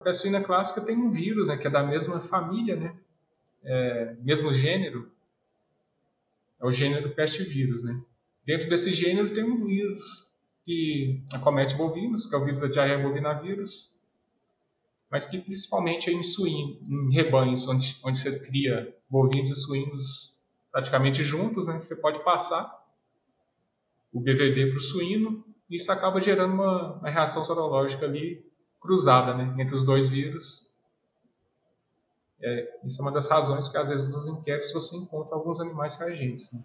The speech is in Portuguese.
A peste suína clássica tem um vírus, né, que é da mesma família, né, é, mesmo gênero, é o gênero peste vírus, né. Dentro desse gênero tem um vírus que acomete bovinos, que é o vírus da diarreia bovinavírus, mas que principalmente é em suíno, em rebanhos, onde, onde você cria bovinos e suínos praticamente juntos, né, você pode passar o BVD para o suíno, e isso acaba gerando uma, uma reação sorológica ali cruzada né, entre os dois vírus. É, isso é uma das razões que, às vezes, nos inquéritos você encontra alguns animais reagentes. Né?